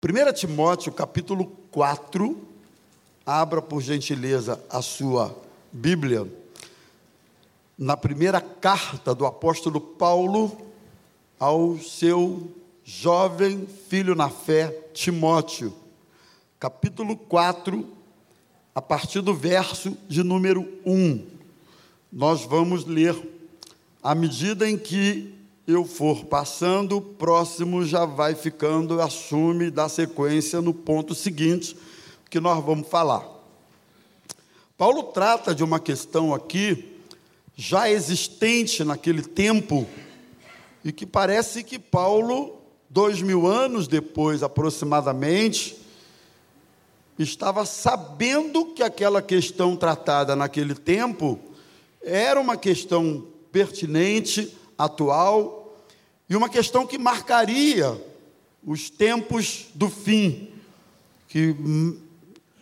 1 Timóteo capítulo 4, abra por gentileza a sua Bíblia. Na primeira carta do apóstolo Paulo ao seu jovem filho na fé, Timóteo, capítulo 4, a partir do verso de número 1. Nós vamos ler à medida em que eu for passando, o próximo já vai ficando, assume, dá sequência no ponto seguinte que nós vamos falar. Paulo trata de uma questão aqui, já existente naquele tempo, e que parece que Paulo, dois mil anos depois aproximadamente, estava sabendo que aquela questão tratada naquele tempo era uma questão pertinente, atual, e uma questão que marcaria os tempos do fim, que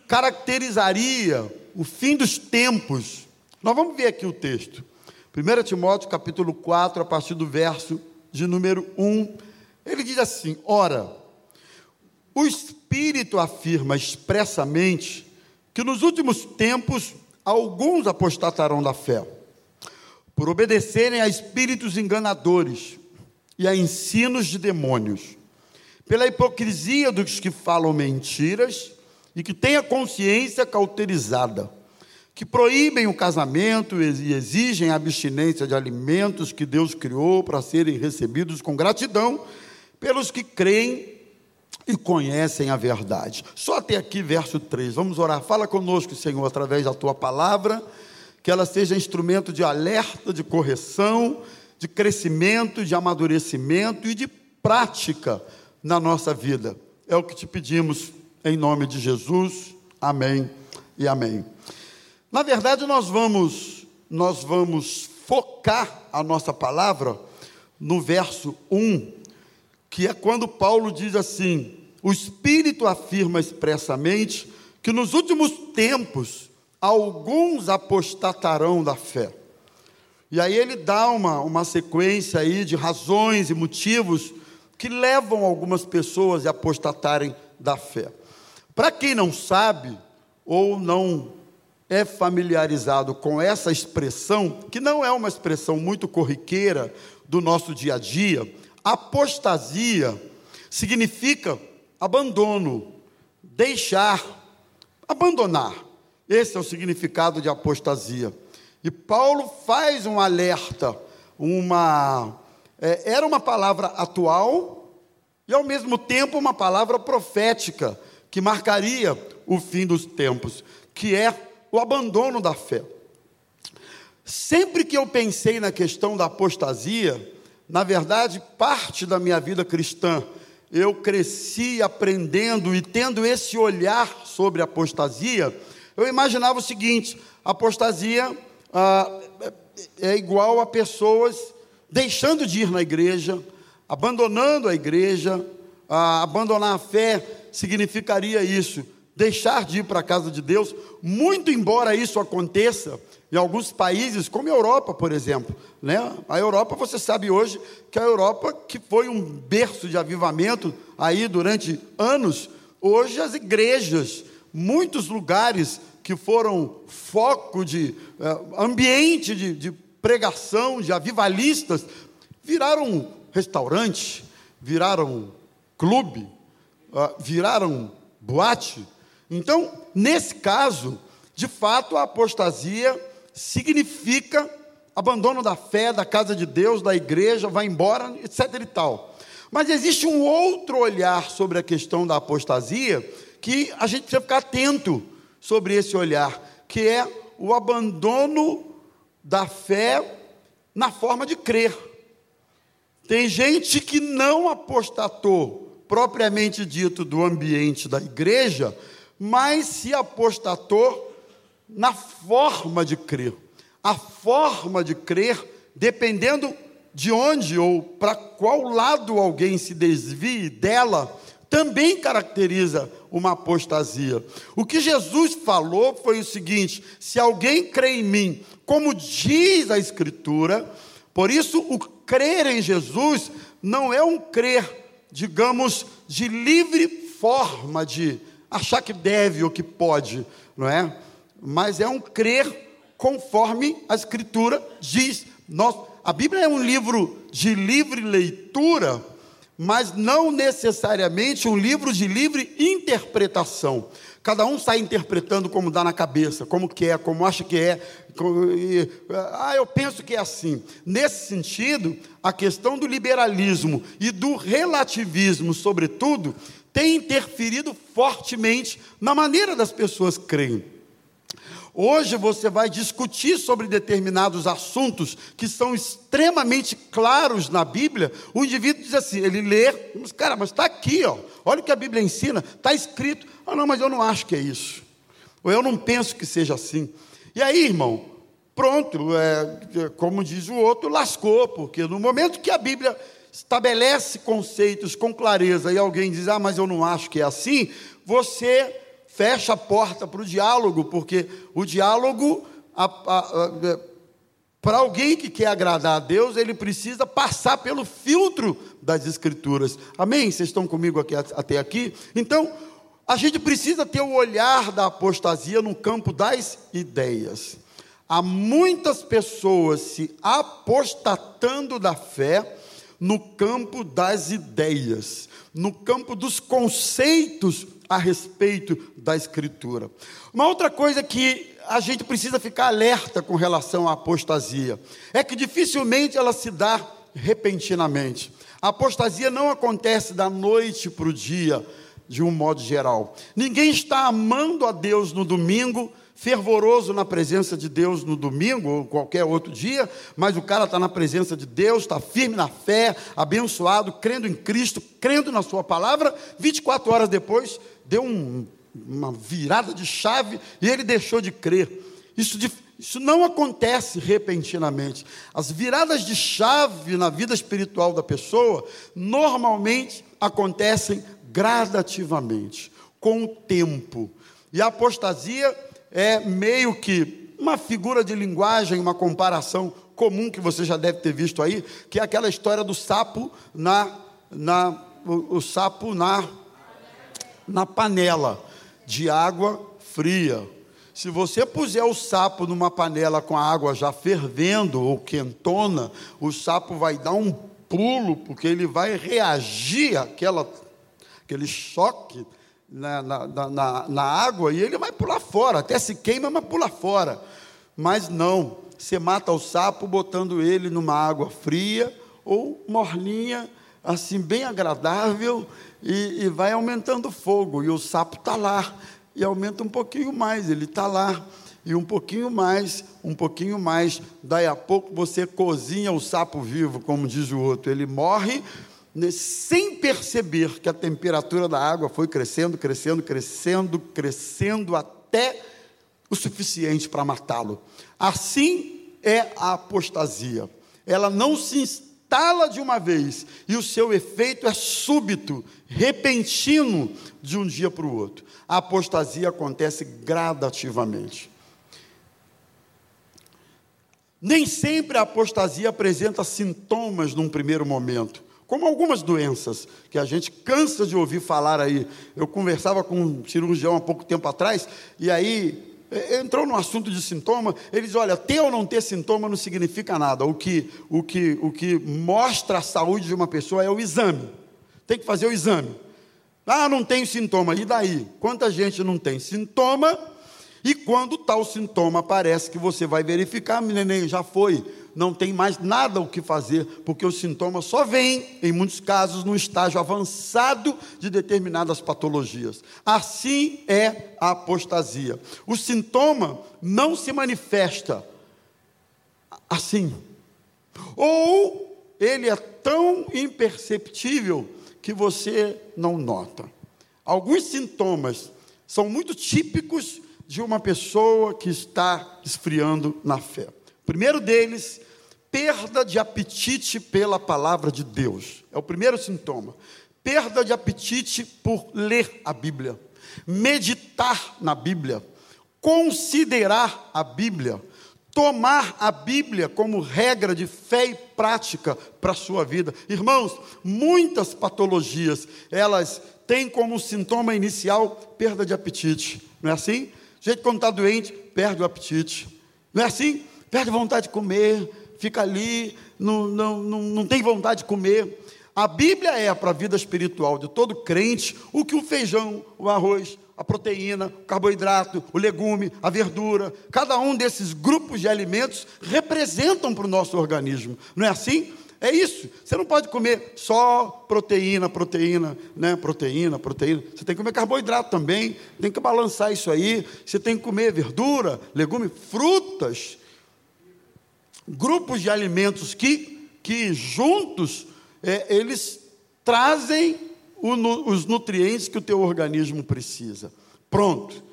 caracterizaria o fim dos tempos. Nós vamos ver aqui o texto. 1 Timóteo capítulo 4, a partir do verso de número 1, ele diz assim: Ora, o Espírito afirma expressamente que nos últimos tempos alguns apostatarão da fé, por obedecerem a espíritos enganadores e a ensinos de demônios, pela hipocrisia dos que falam mentiras e que têm a consciência cauterizada, que proíbem o casamento e exigem a abstinência de alimentos que Deus criou para serem recebidos com gratidão pelos que creem e conhecem a verdade. Só até aqui, verso 3. Vamos orar. Fala conosco, Senhor, através da tua palavra, que ela seja instrumento de alerta, de correção, de crescimento, de amadurecimento e de prática na nossa vida. É o que te pedimos em nome de Jesus. Amém e amém. Na verdade, nós vamos nós vamos focar a nossa palavra no verso 1, que é quando Paulo diz assim: "O Espírito afirma expressamente que nos últimos tempos alguns apostatarão da fé". E aí ele dá uma, uma sequência aí de razões e motivos que levam algumas pessoas a apostatarem da fé. Para quem não sabe ou não é familiarizado com essa expressão, que não é uma expressão muito corriqueira do nosso dia a dia, apostasia significa abandono, deixar, abandonar. Esse é o significado de apostasia. E Paulo faz um alerta, uma é, era uma palavra atual e ao mesmo tempo uma palavra profética que marcaria o fim dos tempos, que é o abandono da fé. Sempre que eu pensei na questão da apostasia, na verdade, parte da minha vida cristã, eu cresci aprendendo e tendo esse olhar sobre apostasia, eu imaginava o seguinte: apostasia ah, é igual a pessoas deixando de ir na igreja, abandonando a igreja, ah, abandonar a fé significaria isso, deixar de ir para a casa de Deus, muito embora isso aconteça em alguns países, como a Europa, por exemplo. Né? A Europa, você sabe hoje que a Europa, que foi um berço de avivamento aí durante anos, hoje as igrejas, muitos lugares que foram foco de uh, ambiente de, de pregação, de avivalistas, viraram restaurante, viraram clube, uh, viraram boate. Então, nesse caso, de fato, a apostasia significa abandono da fé, da casa de Deus, da igreja, vai embora, etc e tal. Mas existe um outro olhar sobre a questão da apostasia que a gente precisa ficar atento sobre esse olhar, que é o abandono da fé na forma de crer. Tem gente que não apostatou, propriamente dito, do ambiente da igreja, mas se apostatou na forma de crer. A forma de crer, dependendo de onde ou para qual lado alguém se desvie dela, também caracteriza uma apostasia. O que Jesus falou foi o seguinte: se alguém crê em mim, como diz a Escritura, por isso o crer em Jesus não é um crer, digamos, de livre forma de achar que deve ou que pode, não é? Mas é um crer conforme a Escritura diz. Nós, a Bíblia é um livro de livre leitura, mas não necessariamente um livro de livre interpretação. Cada um sai interpretando como dá na cabeça, como quer, como acha que é. Como, ah, eu penso que é assim. Nesse sentido, a questão do liberalismo e do relativismo, sobretudo, tem interferido fortemente na maneira das pessoas creem. Hoje você vai discutir sobre determinados assuntos que são extremamente claros na Bíblia. O indivíduo diz assim, ele lê, mas cara, mas está aqui, ó. Olha o que a Bíblia ensina, está escrito. Ah, não, mas eu não acho que é isso. Ou eu não penso que seja assim. E aí, irmão, pronto, é, é como diz o outro, lascou, porque no momento que a Bíblia estabelece conceitos com clareza e alguém diz, ah, mas eu não acho que é assim, você fecha a porta para o diálogo, porque o diálogo, é, para alguém que quer agradar a Deus, ele precisa passar pelo filtro das Escrituras. Amém? Vocês estão comigo aqui, até aqui? Então, a gente precisa ter o olhar da apostasia no campo das ideias. Há muitas pessoas se apostatando da fé no campo das ideias, no campo dos conceitos a respeito da Escritura. Uma outra coisa que a gente precisa ficar alerta com relação à apostasia é que dificilmente ela se dá repentinamente. A apostasia não acontece da noite para o dia, de um modo geral. Ninguém está amando a Deus no domingo fervoroso na presença de Deus no domingo ou qualquer outro dia, mas o cara está na presença de Deus, está firme na fé, abençoado, crendo em Cristo, crendo na Sua palavra. 24 horas depois, deu um, uma virada de chave e ele deixou de crer. Isso, isso não acontece repentinamente. As viradas de chave na vida espiritual da pessoa normalmente acontecem gradativamente, com o tempo. E a apostasia é meio que uma figura de linguagem, uma comparação comum que você já deve ter visto aí, que é aquela história do sapo na, na o, o sapo na, na panela de água fria. Se você puser o sapo numa panela com a água já fervendo ou quentona, o sapo vai dar um pulo, porque ele vai reagir àquela, aquele choque na, na, na, na água e ele vai pular fora, até se queima, mas pula fora. Mas não, você mata o sapo botando ele numa água fria ou morninha, assim, bem agradável, e, e vai aumentando o fogo, e o sapo está lá, e aumenta um pouquinho mais, ele está lá, e um pouquinho mais, um pouquinho mais, daí a pouco você cozinha o sapo vivo, como diz o outro, ele morre, né, sem perceber que a temperatura da água foi crescendo, crescendo, crescendo, crescendo até o suficiente para matá-lo. Assim é a apostasia. Ela não se instala de uma vez e o seu efeito é súbito, repentino, de um dia para o outro. A apostasia acontece gradativamente. Nem sempre a apostasia apresenta sintomas num primeiro momento como algumas doenças que a gente cansa de ouvir falar aí. Eu conversava com um cirurgião há pouco tempo atrás, e aí entrou no assunto de sintoma, ele diz, olha, ter ou não ter sintoma não significa nada. O que, o que, o que mostra a saúde de uma pessoa é o exame. Tem que fazer o exame. Ah, não tenho sintoma. E daí? Quanta gente não tem sintoma? E quando tal sintoma aparece que você vai verificar, neném, já foi não tem mais nada o que fazer, porque os sintomas só vêm, em muitos casos, no estágio avançado de determinadas patologias. Assim é a apostasia. O sintoma não se manifesta assim. Ou ele é tão imperceptível que você não nota. Alguns sintomas são muito típicos de uma pessoa que está esfriando na fé. Primeiro deles perda de apetite pela palavra de Deus. É o primeiro sintoma. Perda de apetite por ler a Bíblia, meditar na Bíblia, considerar a Bíblia, tomar a Bíblia como regra de fé e prática para a sua vida. Irmãos, muitas patologias, elas tem como sintoma inicial perda de apetite. Não é assim? O jeito quando está doente, perde o apetite. Não é assim? Perde vontade de comer, fica ali, não, não, não, não tem vontade de comer. A Bíblia é para a vida espiritual de todo crente o que o feijão, o arroz, a proteína, o carboidrato, o legume, a verdura, cada um desses grupos de alimentos representam para o nosso organismo. Não é assim? É isso. Você não pode comer só proteína, proteína, né? Proteína, proteína. Você tem que comer carboidrato também. Tem que balançar isso aí. Você tem que comer verdura, legume, frutas. Grupos de alimentos que, que juntos é, eles trazem o, os nutrientes que o teu organismo precisa. Pronto.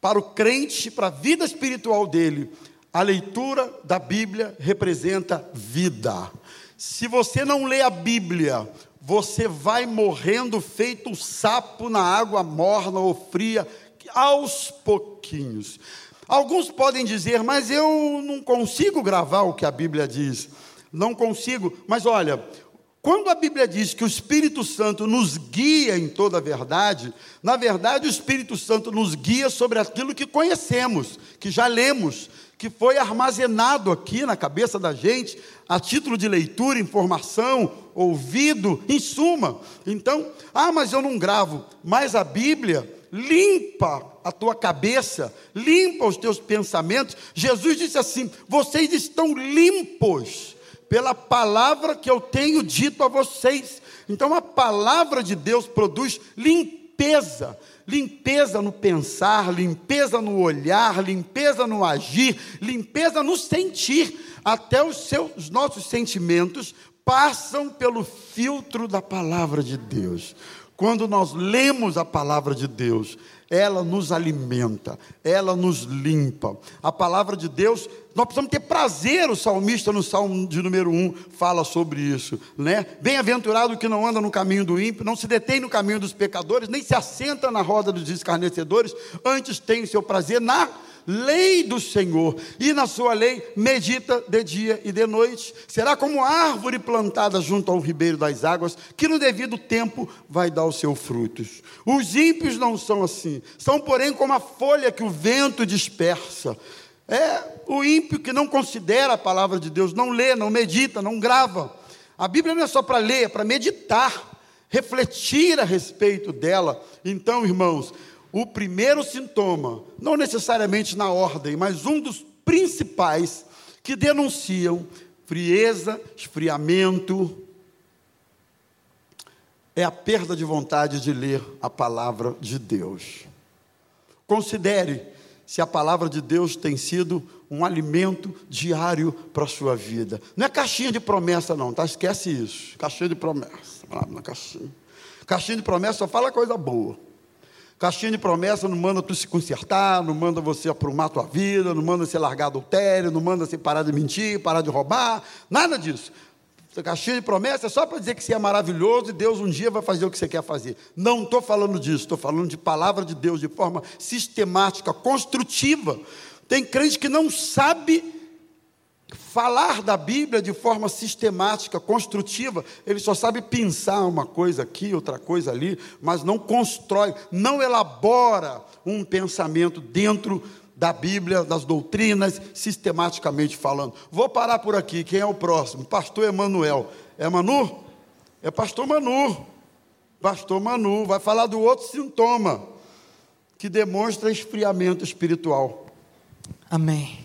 Para o crente, para a vida espiritual dele, a leitura da Bíblia representa vida. Se você não lê a Bíblia, você vai morrendo feito um sapo na água morna ou fria, aos pouquinhos. Alguns podem dizer, mas eu não consigo gravar o que a Bíblia diz. Não consigo, mas olha, quando a Bíblia diz que o Espírito Santo nos guia em toda a verdade, na verdade o Espírito Santo nos guia sobre aquilo que conhecemos, que já lemos, que foi armazenado aqui na cabeça da gente, a título de leitura, informação, ouvido, em suma. Então, ah, mas eu não gravo, mas a Bíblia limpa a tua cabeça, limpa os teus pensamentos. Jesus disse assim: vocês estão limpos pela palavra que eu tenho dito a vocês. Então a palavra de Deus produz limpeza, limpeza no pensar, limpeza no olhar, limpeza no agir, limpeza no sentir. Até os seus os nossos sentimentos passam pelo filtro da palavra de Deus. Quando nós lemos a palavra de Deus, ela nos alimenta, ela nos limpa. A palavra de Deus, nós precisamos ter prazer, o salmista no Salmo de número 1 fala sobre isso, né? Bem-aventurado que não anda no caminho do ímpio, não se detém no caminho dos pecadores, nem se assenta na roda dos escarnecedores, antes tem o seu prazer na lei do Senhor, e na sua lei medita de dia e de noite. Será como árvore plantada junto ao ribeiro das águas, que no devido tempo vai dar os seus frutos. Os ímpios não são assim, são, porém, como a folha que o vento dispersa. É o ímpio que não considera a palavra de Deus, não lê, não medita, não grava. A Bíblia não é só para ler, é para meditar, refletir a respeito dela. Então, irmãos, o primeiro sintoma, não necessariamente na ordem, mas um dos principais que denunciam frieza, esfriamento, é a perda de vontade de ler a palavra de Deus. Considere se a palavra de Deus tem sido um alimento diário para a sua vida. Não é caixinha de promessa, não, tá? Esquece isso. Caixinha de promessa. Caixinha. Caixinha de promessa só fala coisa boa. Caixinha de promessa não manda tu se consertar, não manda você aprumar tua vida, não manda você largar adultério, não manda você parar de mentir, parar de roubar, nada disso. Caixinha de promessa é só para dizer que você é maravilhoso e Deus um dia vai fazer o que você quer fazer. Não estou falando disso, estou falando de palavra de Deus de forma sistemática, construtiva. Tem crente que não sabe falar da Bíblia de forma sistemática, construtiva, ele só sabe pensar uma coisa aqui, outra coisa ali, mas não constrói, não elabora um pensamento dentro da Bíblia, das doutrinas, sistematicamente falando. Vou parar por aqui. Quem é o próximo? Pastor Emanuel. É Manu? É pastor Manu. Pastor Manu vai falar do outro sintoma que demonstra esfriamento espiritual. Amém.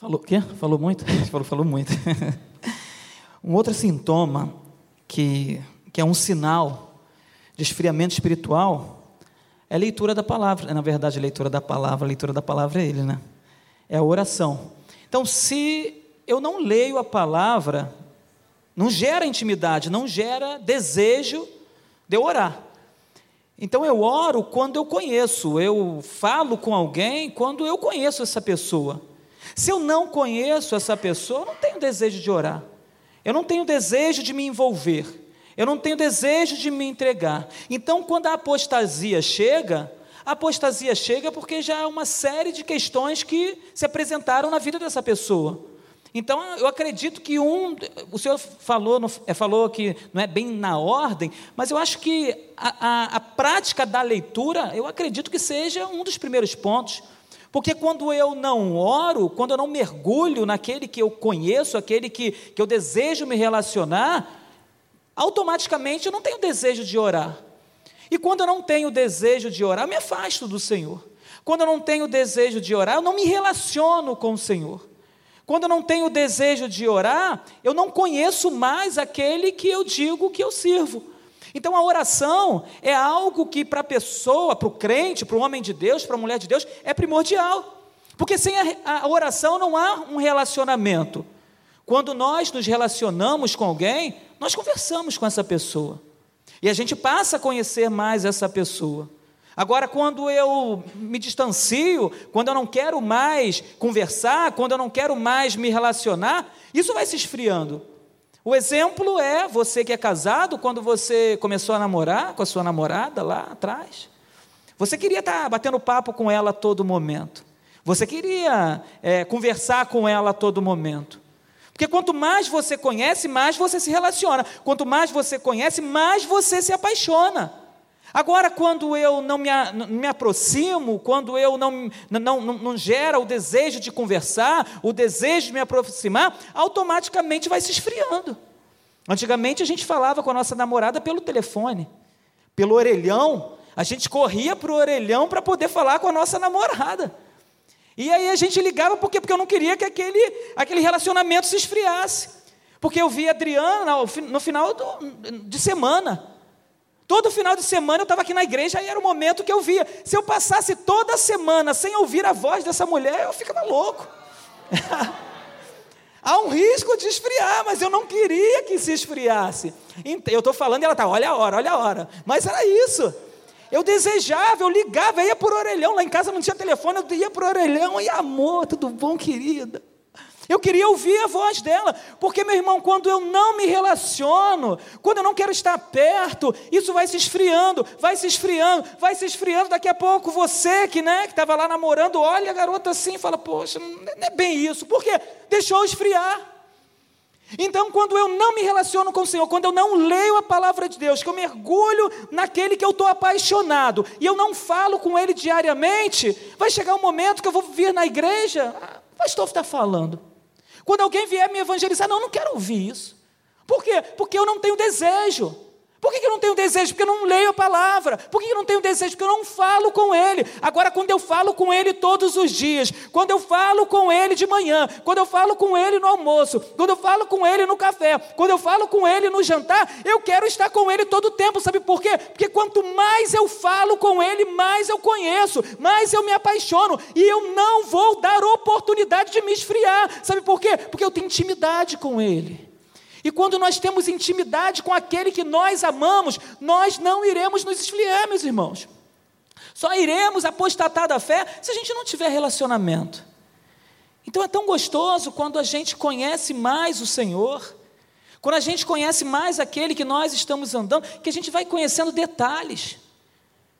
Falou o quê? Falou muito? Falou, falou muito. um outro sintoma que, que é um sinal de esfriamento espiritual é a leitura da palavra. Na verdade, a leitura da palavra, a leitura da palavra é ele, né? É a oração. Então, se eu não leio a palavra, não gera intimidade, não gera desejo de eu orar. Então eu oro quando eu conheço, eu falo com alguém quando eu conheço essa pessoa. Se eu não conheço essa pessoa, eu não tenho desejo de orar. Eu não tenho desejo de me envolver. Eu não tenho desejo de me entregar. Então, quando a apostasia chega, a apostasia chega porque já há uma série de questões que se apresentaram na vida dessa pessoa. Então, eu acredito que um, o senhor falou, é, falou que não é bem na ordem, mas eu acho que a, a, a prática da leitura, eu acredito que seja um dos primeiros pontos. Porque quando eu não oro, quando eu não mergulho naquele que eu conheço, aquele que, que eu desejo me relacionar, automaticamente eu não tenho desejo de orar. E quando eu não tenho desejo de orar, eu me afasto do Senhor. Quando eu não tenho desejo de orar, eu não me relaciono com o Senhor. Quando eu não tenho desejo de orar, eu não conheço mais aquele que eu digo que eu sirvo. Então a oração é algo que para a pessoa, para o crente, para o homem de Deus, para a mulher de Deus, é primordial. Porque sem a, a oração não há um relacionamento. Quando nós nos relacionamos com alguém, nós conversamos com essa pessoa. E a gente passa a conhecer mais essa pessoa. Agora, quando eu me distancio, quando eu não quero mais conversar, quando eu não quero mais me relacionar, isso vai se esfriando. O exemplo é você que é casado, quando você começou a namorar com a sua namorada lá atrás. Você queria estar batendo papo com ela a todo momento. Você queria é, conversar com ela a todo momento. Porque quanto mais você conhece, mais você se relaciona. Quanto mais você conhece, mais você se apaixona. Agora, quando eu não me, me aproximo, quando eu não, não, não, não gera o desejo de conversar, o desejo de me aproximar, automaticamente vai se esfriando. Antigamente a gente falava com a nossa namorada pelo telefone, pelo orelhão, a gente corria para o orelhão para poder falar com a nossa namorada. E aí a gente ligava porque, porque eu não queria que aquele, aquele relacionamento se esfriasse. Porque eu via a Adriana no final do, de semana. Todo final de semana eu estava aqui na igreja e era o momento que eu via. Se eu passasse toda semana sem ouvir a voz dessa mulher, eu ficava louco. Há um risco de esfriar, mas eu não queria que se esfriasse. Eu estou falando e ela está, olha a hora, olha a hora. Mas era isso. Eu desejava, eu ligava, eu ia por orelhão. Lá em casa não tinha telefone, eu ia por orelhão. E amor, tudo bom, querida? Eu queria ouvir a voz dela, porque, meu irmão, quando eu não me relaciono, quando eu não quero estar perto, isso vai se esfriando, vai se esfriando, vai se esfriando. Daqui a pouco você que né, estava lá namorando, olha a garota assim e fala: Poxa, não é bem isso. Por quê? Deixou esfriar. Então, quando eu não me relaciono com o Senhor, quando eu não leio a palavra de Deus, que eu mergulho naquele que eu estou apaixonado, e eu não falo com Ele diariamente, vai chegar um momento que eu vou vir na igreja, ah, o pastor está falando. Quando alguém vier me evangelizar, não, eu não quero ouvir isso. Por quê? Porque eu não tenho desejo. Por que eu não tenho desejo? Porque eu não leio a palavra. Por que eu não tenho desejo? Porque eu não falo com Ele. Agora, quando eu falo com Ele todos os dias, quando eu falo com Ele de manhã, quando eu falo com Ele no almoço, quando eu falo com Ele no café, quando eu falo com Ele no jantar, eu quero estar com Ele todo o tempo. Sabe por quê? Porque quanto mais eu falo com Ele, mais eu conheço, mais eu me apaixono. E eu não vou dar oportunidade de me esfriar. Sabe por quê? Porque eu tenho intimidade com Ele. E quando nós temos intimidade com aquele que nós amamos, nós não iremos nos esfriar, meus irmãos. Só iremos apostatar da fé se a gente não tiver relacionamento. Então é tão gostoso quando a gente conhece mais o Senhor, quando a gente conhece mais aquele que nós estamos andando, que a gente vai conhecendo detalhes.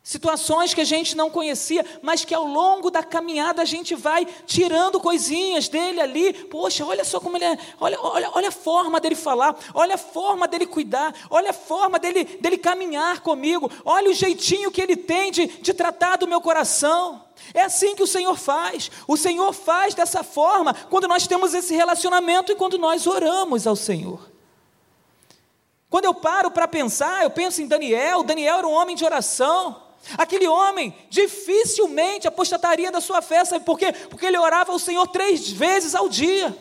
Situações que a gente não conhecia, mas que ao longo da caminhada a gente vai tirando coisinhas dele ali. Poxa, olha só como ele é, olha, olha, olha a forma dele falar, olha a forma dele cuidar, olha a forma dele, dele caminhar comigo, olha o jeitinho que ele tem de, de tratar do meu coração. É assim que o Senhor faz. O Senhor faz dessa forma quando nós temos esse relacionamento e quando nós oramos ao Senhor. Quando eu paro para pensar, eu penso em Daniel. Daniel era um homem de oração. Aquele homem dificilmente apostataria da sua fé, sabe por quê? Porque ele orava ao Senhor três vezes ao dia.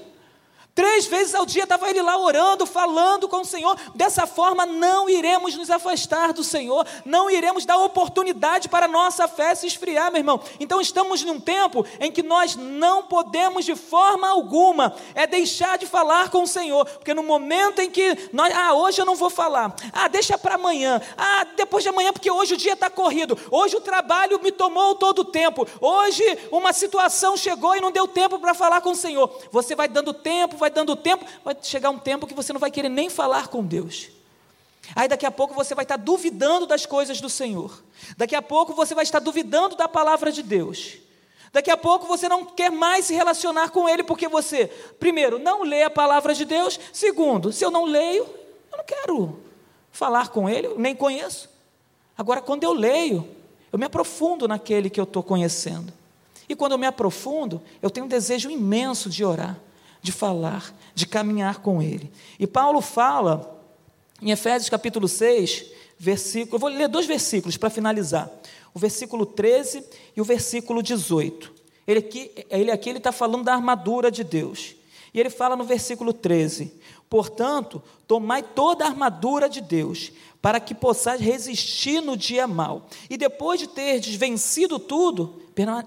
Três vezes ao dia estava ele lá orando, falando com o Senhor. Dessa forma, não iremos nos afastar do Senhor, não iremos dar oportunidade para a nossa fé se esfriar, meu irmão. Então, estamos num tempo em que nós não podemos, de forma alguma, é deixar de falar com o Senhor, porque no momento em que nós, ah, hoje eu não vou falar, ah, deixa para amanhã, ah, depois de amanhã, porque hoje o dia está corrido, hoje o trabalho me tomou todo o tempo, hoje uma situação chegou e não deu tempo para falar com o Senhor. Você vai dando tempo, vai vai dando tempo, vai chegar um tempo que você não vai querer nem falar com Deus. Aí daqui a pouco você vai estar duvidando das coisas do Senhor. Daqui a pouco você vai estar duvidando da palavra de Deus. Daqui a pouco você não quer mais se relacionar com ele porque você, primeiro, não lê a palavra de Deus. Segundo, se eu não leio, eu não quero falar com ele, nem conheço. Agora, quando eu leio, eu me aprofundo naquele que eu estou conhecendo. E quando eu me aprofundo, eu tenho um desejo imenso de orar, de falar, de caminhar com ele. E Paulo fala em Efésios capítulo 6, versículo, eu vou ler dois versículos para finalizar o versículo 13 e o versículo 18. Ele aqui, ele aqui está falando da armadura de Deus. E ele fala no versículo 13: Portanto, tomai toda a armadura de Deus, para que possais resistir no dia mal. E depois de ter vencido tudo,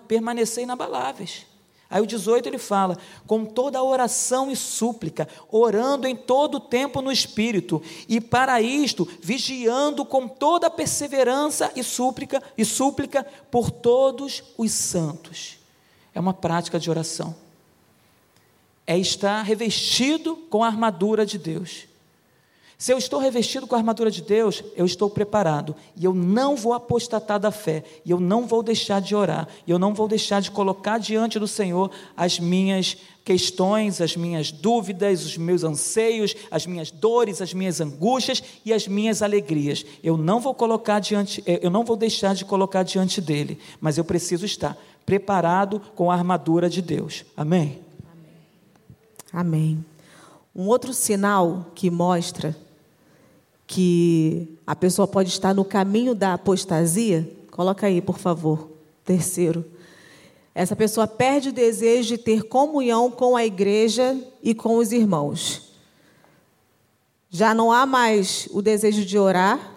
permanecei inabaláveis. Aí o 18 ele fala: com toda oração e súplica, orando em todo o tempo no Espírito, e para isto, vigiando com toda perseverança e súplica, e súplica por todos os santos. É uma prática de oração. É estar revestido com a armadura de Deus. Se eu estou revestido com a armadura de Deus, eu estou preparado e eu não vou apostatar da fé, e eu não vou deixar de orar, e eu não vou deixar de colocar diante do Senhor as minhas questões, as minhas dúvidas, os meus anseios, as minhas dores, as minhas angústias e as minhas alegrias. Eu não vou colocar diante, eh, eu não vou deixar de colocar diante dele, mas eu preciso estar preparado com a armadura de Deus. Amém. Amém. Um outro sinal que mostra que a pessoa pode estar no caminho da apostasia, coloca aí, por favor. Terceiro, essa pessoa perde o desejo de ter comunhão com a igreja e com os irmãos. Já não há mais o desejo de orar,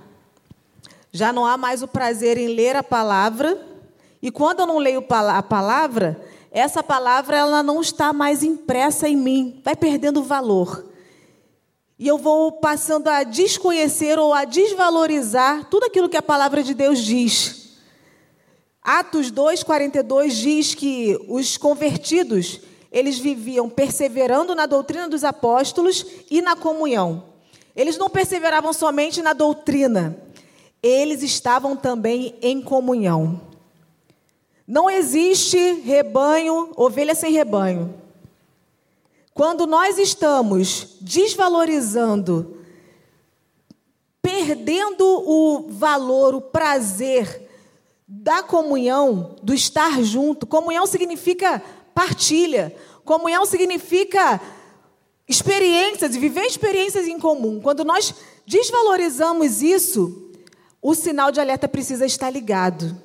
já não há mais o prazer em ler a palavra, e quando eu não leio a palavra, essa palavra ela não está mais impressa em mim, vai perdendo valor. E eu vou passando a desconhecer ou a desvalorizar tudo aquilo que a palavra de Deus diz. Atos 2:42 diz que os convertidos, eles viviam perseverando na doutrina dos apóstolos e na comunhão. Eles não perseveravam somente na doutrina, eles estavam também em comunhão. Não existe rebanho, ovelha sem rebanho. Quando nós estamos desvalorizando, perdendo o valor, o prazer da comunhão, do estar junto, comunhão significa partilha, comunhão significa experiências, viver experiências em comum. Quando nós desvalorizamos isso, o sinal de alerta precisa estar ligado.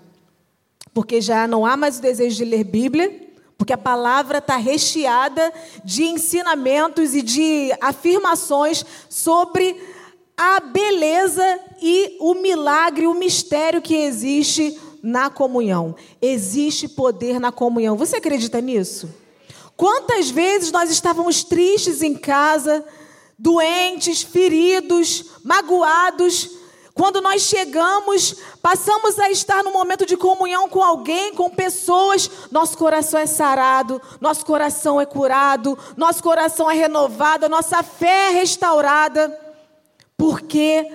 Porque já não há mais o desejo de ler Bíblia, porque a palavra está recheada de ensinamentos e de afirmações sobre a beleza e o milagre, o mistério que existe na comunhão. Existe poder na comunhão. Você acredita nisso? Quantas vezes nós estávamos tristes em casa, doentes, feridos, magoados, quando nós chegamos, passamos a estar no momento de comunhão com alguém, com pessoas, nosso coração é sarado, nosso coração é curado, nosso coração é renovado, nossa fé é restaurada, porque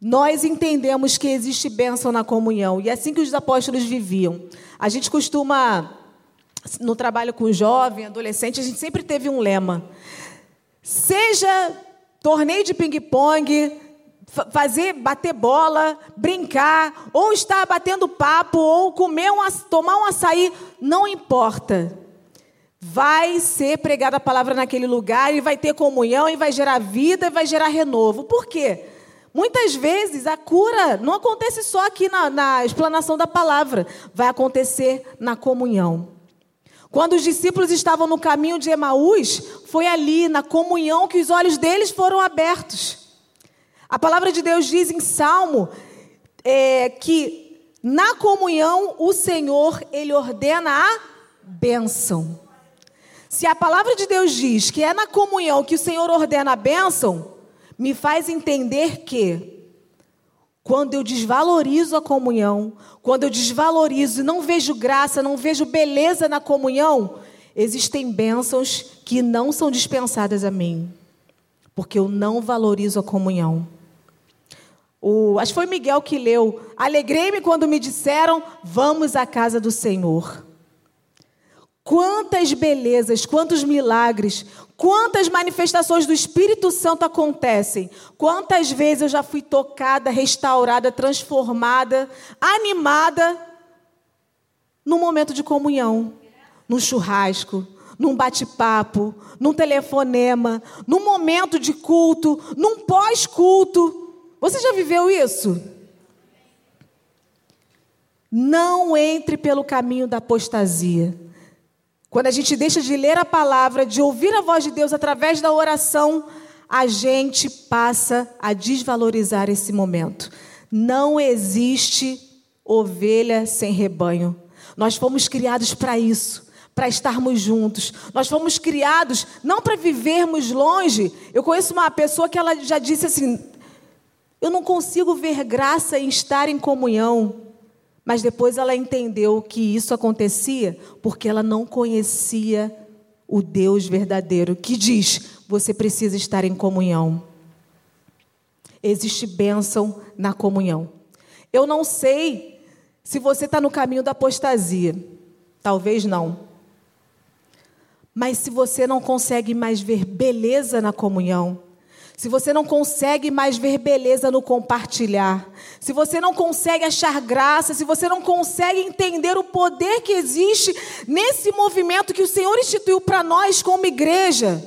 nós entendemos que existe bênção na comunhão, e é assim que os apóstolos viviam. A gente costuma, no trabalho com jovem, adolescente, a gente sempre teve um lema: seja torneio de ping-pong, fazer, bater bola, brincar, ou estar batendo papo, ou comer um, tomar um açaí, não importa. Vai ser pregada a palavra naquele lugar e vai ter comunhão e vai gerar vida e vai gerar renovo. Por quê? Muitas vezes a cura não acontece só aqui na, na explanação da palavra, vai acontecer na comunhão. Quando os discípulos estavam no caminho de Emaús, foi ali, na comunhão, que os olhos deles foram abertos. A palavra de Deus diz em Salmo é, que na comunhão o Senhor ele ordena a bênção. Se a palavra de Deus diz que é na comunhão que o Senhor ordena a bênção, me faz entender que quando eu desvalorizo a comunhão, quando eu desvalorizo e não vejo graça, não vejo beleza na comunhão, existem bênçãos que não são dispensadas a mim, porque eu não valorizo a comunhão. O, acho que foi Miguel que leu. Alegrei-me quando me disseram: Vamos à casa do Senhor. Quantas belezas, quantos milagres, quantas manifestações do Espírito Santo acontecem. Quantas vezes eu já fui tocada, restaurada, transformada, animada num momento de comunhão, num churrasco, num bate-papo, num telefonema, num momento de culto, num pós-culto. Você já viveu isso? Não entre pelo caminho da apostasia. Quando a gente deixa de ler a palavra, de ouvir a voz de Deus através da oração, a gente passa a desvalorizar esse momento. Não existe ovelha sem rebanho. Nós fomos criados para isso, para estarmos juntos. Nós fomos criados não para vivermos longe. Eu conheço uma pessoa que ela já disse assim: Eu não consigo ver graça em estar em comunhão. Mas depois ela entendeu que isso acontecia porque ela não conhecia o Deus verdadeiro, que diz: você precisa estar em comunhão. Existe bênção na comunhão. Eu não sei se você está no caminho da apostasia. Talvez não. Mas se você não consegue mais ver beleza na comunhão, se você não consegue mais ver beleza no compartilhar, se você não consegue achar graça, se você não consegue entender o poder que existe nesse movimento que o Senhor instituiu para nós como igreja,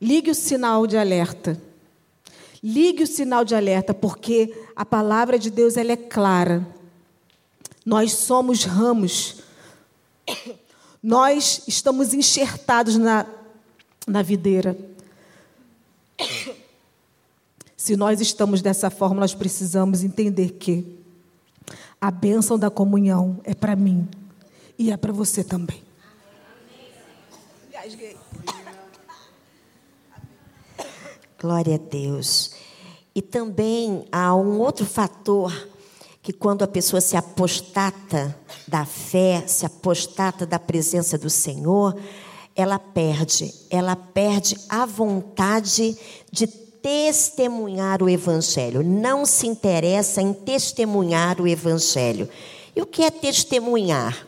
ligue o sinal de alerta. Ligue o sinal de alerta, porque a palavra de Deus ela é clara. Nós somos ramos. Nós estamos enxertados na, na videira. Se nós estamos dessa forma, nós precisamos entender que a bênção da comunhão é para mim e é para você também. Glória a Deus. E também há um outro fator que quando a pessoa se apostata da fé, se apostata da presença do Senhor, ela perde, ela perde a vontade de testemunhar o Evangelho, não se interessa em testemunhar o Evangelho. E o que é testemunhar?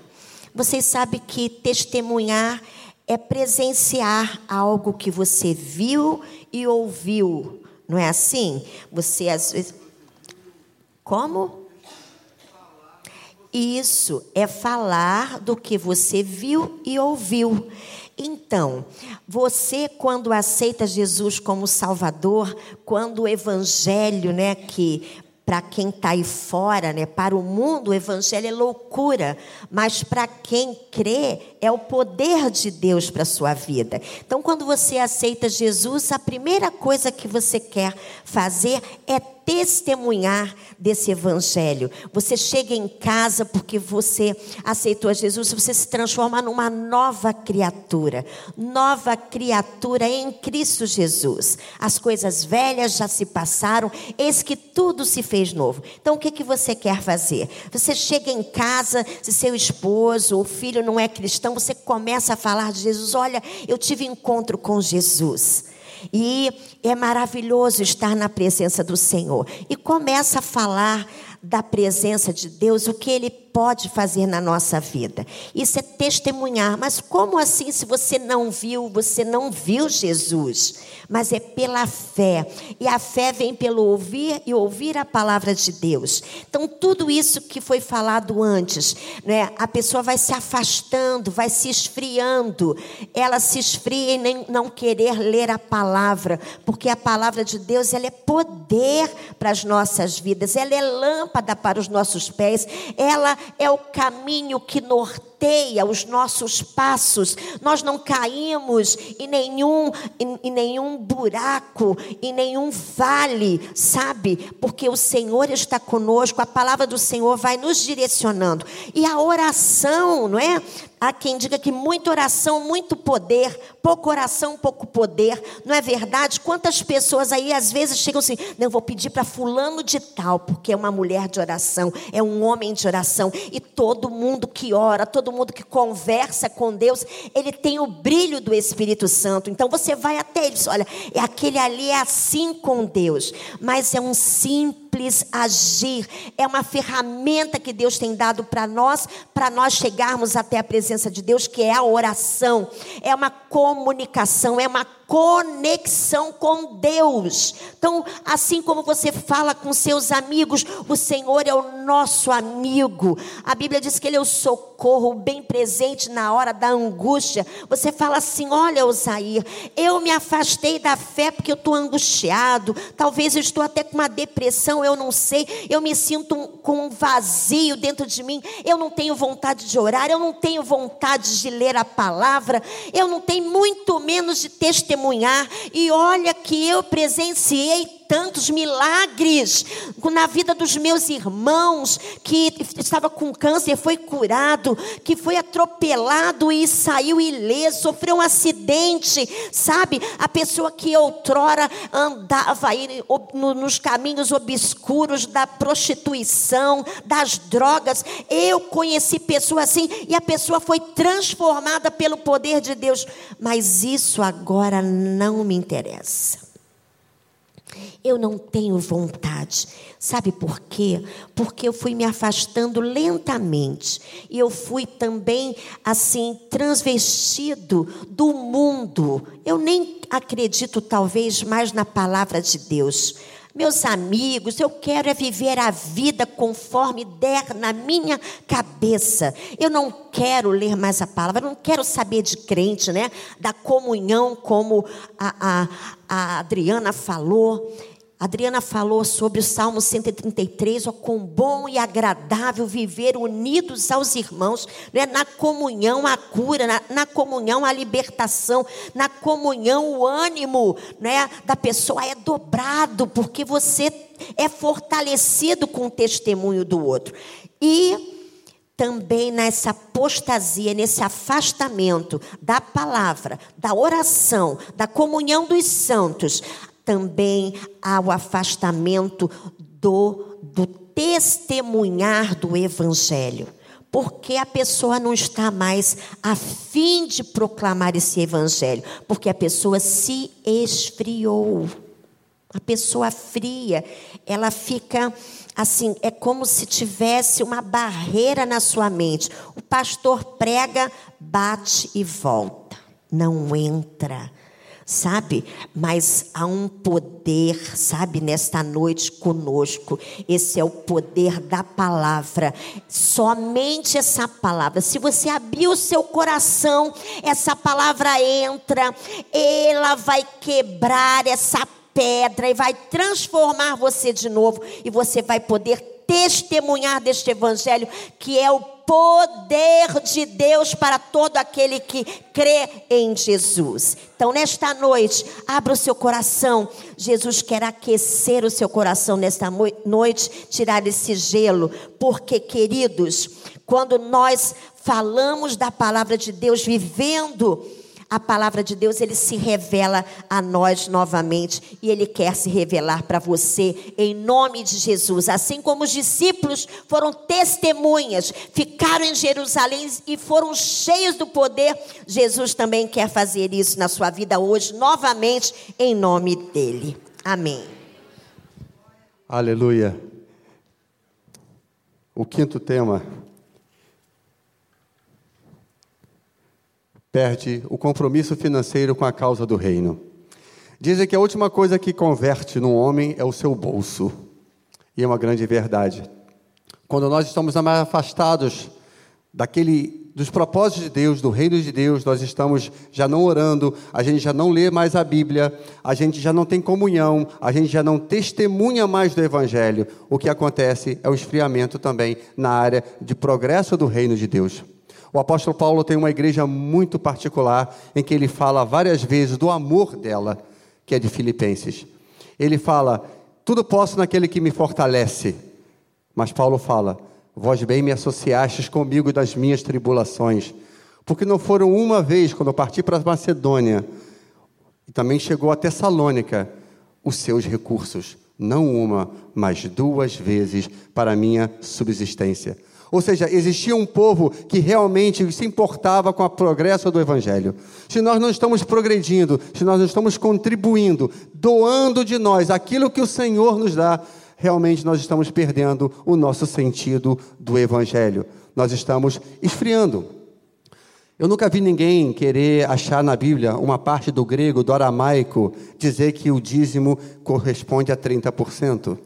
Vocês sabem que testemunhar é presenciar algo que você viu e ouviu, não é assim? Você às vezes. Como? Isso é falar do que você viu e ouviu. Então, você quando aceita Jesus como Salvador, quando o evangelho, né, que para quem está aí fora, né, para o mundo, o evangelho é loucura, mas para quem crê, é o poder de Deus para a sua vida. Então, quando você aceita Jesus, a primeira coisa que você quer fazer é testemunhar desse evangelho. Você chega em casa porque você aceitou Jesus, você se transforma numa nova criatura, nova criatura em Cristo Jesus. As coisas velhas já se passaram, eis que tudo se fez novo. Então o que que você quer fazer? Você chega em casa, se seu esposo ou filho não é cristão, você começa a falar de Jesus. Olha, eu tive encontro com Jesus. E é maravilhoso estar na presença do Senhor. E começa a falar da presença de Deus, o que Ele pode fazer na nossa vida. Isso é testemunhar. Mas como assim, se você não viu, você não viu Jesus? Mas é pela fé. E a fé vem pelo ouvir e ouvir a palavra de Deus. Então, tudo isso que foi falado antes, né? a pessoa vai se afastando, vai se esfriando. Ela se esfria em nem, não querer ler a palavra, porque a palavra de Deus ela é poder para as nossas vidas, ela é lâmpada para os nossos pés, ela é o caminho que norteia os nossos passos. Nós não caímos em nenhum, em, em nenhum buraco, em nenhum vale, sabe? Porque o Senhor está conosco, a palavra do Senhor vai nos direcionando. E a oração, não é? Há quem diga que muita oração, muito poder, pouco oração, pouco poder. Não é verdade? Quantas pessoas aí às vezes chegam assim: não, vou pedir para fulano de tal, porque é uma mulher de oração, é um homem de oração. E todo mundo que ora, todo mundo que conversa com Deus, ele tem o brilho do Espírito Santo. Então você vai até ele e diz: olha, é aquele ali é assim com Deus, mas é um simples simples agir, é uma ferramenta que Deus tem dado para nós, para nós chegarmos até a presença de Deus, que é a oração, é uma comunicação, é uma conexão com Deus. Então, assim como você fala com seus amigos, o Senhor é o nosso amigo. A Bíblia diz que Ele é o socorro, bem presente na hora da angústia. Você fala assim: Olha, Osair, eu me afastei da fé porque eu estou angustiado. Talvez eu estou até com uma depressão, eu não sei. Eu me sinto com um vazio dentro de mim. Eu não tenho vontade de orar, eu não tenho vontade de ler a palavra, eu não tenho muito menos de testemunhar testemunhar. E olha que eu presenciei tantos milagres na vida dos meus irmãos que estava com câncer, foi curado, que foi atropelado e saiu ileso, sofreu um acidente, sabe? A pessoa que outrora andava aí nos caminhos obscuros da prostituição, das drogas. Eu conheci pessoas assim e a pessoa foi transformada pelo poder de Deus. Mas isso agora não me interessa. Eu não tenho vontade. Sabe por quê? Porque eu fui me afastando lentamente. E eu fui também, assim, transvestido do mundo. Eu nem acredito, talvez, mais na palavra de Deus. Meus amigos, eu quero é viver a vida conforme der na minha cabeça. Eu não quero ler mais a palavra, eu não quero saber de crente, né? Da comunhão, como a, a, a Adriana falou. Adriana falou sobre o Salmo 133, ó, quão bom e agradável viver unidos aos irmãos, né? na comunhão a cura, na, na, comunhão a libertação, na comunhão o ânimo né? da pessoa é dobrado, porque você é fortalecido com o testemunho do outro. E também nessa apostasia, nesse afastamento da palavra, da oração, da comunhão dos santos, também há o afastamento do, do testemunhar do Evangelho. Porque a pessoa não está mais a fim de proclamar esse Evangelho. Porque a pessoa se esfriou. A pessoa fria, ela fica assim, é como se tivesse uma barreira na sua mente. O pastor prega, bate e volta. Não entra sabe? Mas há um poder, sabe, nesta noite conosco. Esse é o poder da palavra. Somente essa palavra. Se você abrir o seu coração, essa palavra entra, ela vai quebrar essa pedra e vai transformar você de novo e você vai poder testemunhar deste evangelho que é o poder de Deus para todo aquele que crê em Jesus. Então, nesta noite, abra o seu coração. Jesus quer aquecer o seu coração nesta noite, tirar esse gelo, porque, queridos, quando nós falamos da palavra de Deus, vivendo a palavra de Deus, ele se revela a nós novamente e ele quer se revelar para você em nome de Jesus. Assim como os discípulos foram testemunhas, ficaram em Jerusalém e foram cheios do poder, Jesus também quer fazer isso na sua vida hoje, novamente, em nome dele. Amém. Aleluia. O quinto tema perde o compromisso financeiro com a causa do reino. Dizem que a última coisa que converte num homem é o seu bolso. E é uma grande verdade. Quando nós estamos mais afastados daquele dos propósitos de Deus, do reino de Deus, nós estamos já não orando, a gente já não lê mais a Bíblia, a gente já não tem comunhão, a gente já não testemunha mais do evangelho. O que acontece é o esfriamento também na área de progresso do reino de Deus. O apóstolo Paulo tem uma igreja muito particular em que ele fala várias vezes do amor dela, que é de Filipenses. Ele fala: Tudo posso naquele que me fortalece. Mas Paulo fala: Vós bem me associastes comigo das minhas tribulações. Porque não foram uma vez, quando eu parti para a Macedônia, e também chegou a Tessalônica, os seus recursos. Não uma, mas duas vezes para a minha subsistência. Ou seja, existia um povo que realmente se importava com o progresso do Evangelho. Se nós não estamos progredindo, se nós não estamos contribuindo, doando de nós aquilo que o Senhor nos dá, realmente nós estamos perdendo o nosso sentido do Evangelho. Nós estamos esfriando. Eu nunca vi ninguém querer achar na Bíblia uma parte do grego, do aramaico, dizer que o dízimo corresponde a 30%.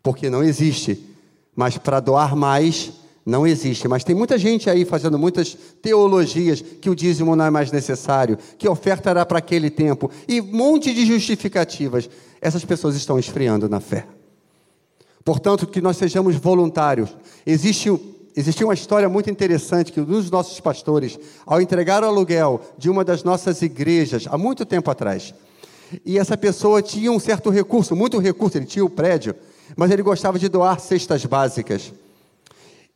Porque não existe. Mas para doar mais, não existe. Mas tem muita gente aí fazendo muitas teologias que o dízimo não é mais necessário, que a oferta era para aquele tempo, e um monte de justificativas. Essas pessoas estão esfriando na fé. Portanto, que nós sejamos voluntários. Existe, existe uma história muito interessante que um dos nossos pastores, ao entregar o aluguel de uma das nossas igrejas, há muito tempo atrás, e essa pessoa tinha um certo recurso, muito recurso, ele tinha o prédio, mas ele gostava de doar cestas básicas.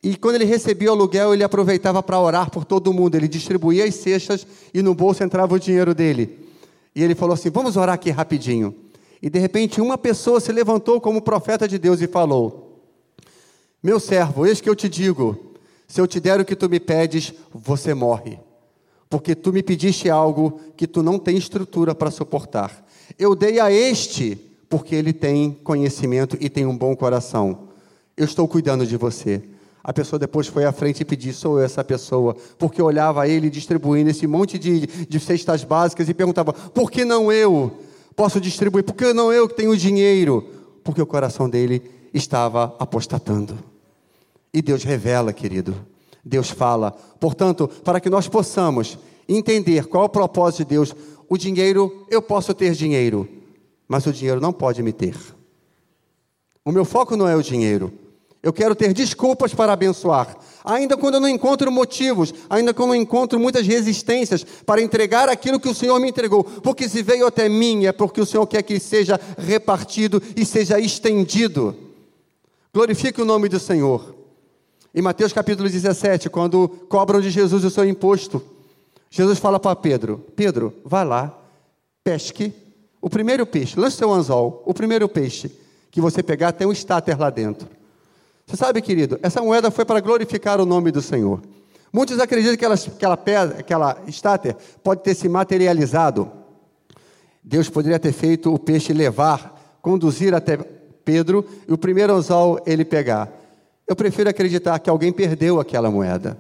E quando ele recebia o aluguel, ele aproveitava para orar por todo mundo. Ele distribuía as cestas e no bolso entrava o dinheiro dele. E ele falou assim: Vamos orar aqui rapidinho. E de repente, uma pessoa se levantou como profeta de Deus e falou: Meu servo, eis que eu te digo: se eu te der o que tu me pedes, você morre. Porque tu me pediste algo que tu não tem estrutura para suportar. Eu dei a este, porque ele tem conhecimento e tem um bom coração. Eu estou cuidando de você. A pessoa depois foi à frente e pediu: sou eu essa pessoa. Porque olhava ele distribuindo esse monte de, de cestas básicas e perguntava: por que não eu posso distribuir? Por que não eu que tenho dinheiro? Porque o coração dele estava apostatando. E Deus revela, querido. Deus fala. Portanto, para que nós possamos entender qual é o propósito de Deus, o dinheiro, eu posso ter dinheiro, mas o dinheiro não pode me ter. O meu foco não é o dinheiro. Eu quero ter desculpas para abençoar. Ainda quando eu não encontro motivos, ainda quando eu encontro muitas resistências para entregar aquilo que o Senhor me entregou. Porque se veio até mim é porque o Senhor quer que seja repartido e seja estendido. Glorifique o nome do Senhor. Em Mateus capítulo 17, quando cobram de Jesus o seu imposto, Jesus fala para Pedro: Pedro, vai lá, pesque o primeiro peixe, lance seu anzol, o primeiro peixe que você pegar tem um estáter lá dentro. Você sabe, querido, essa moeda foi para glorificar o nome do Senhor. Muitos acreditam que aquela pedra, aquela estátua pode ter se materializado. Deus poderia ter feito o peixe levar, conduzir até Pedro e o primeiro anzol ele pegar. Eu prefiro acreditar que alguém perdeu aquela moeda,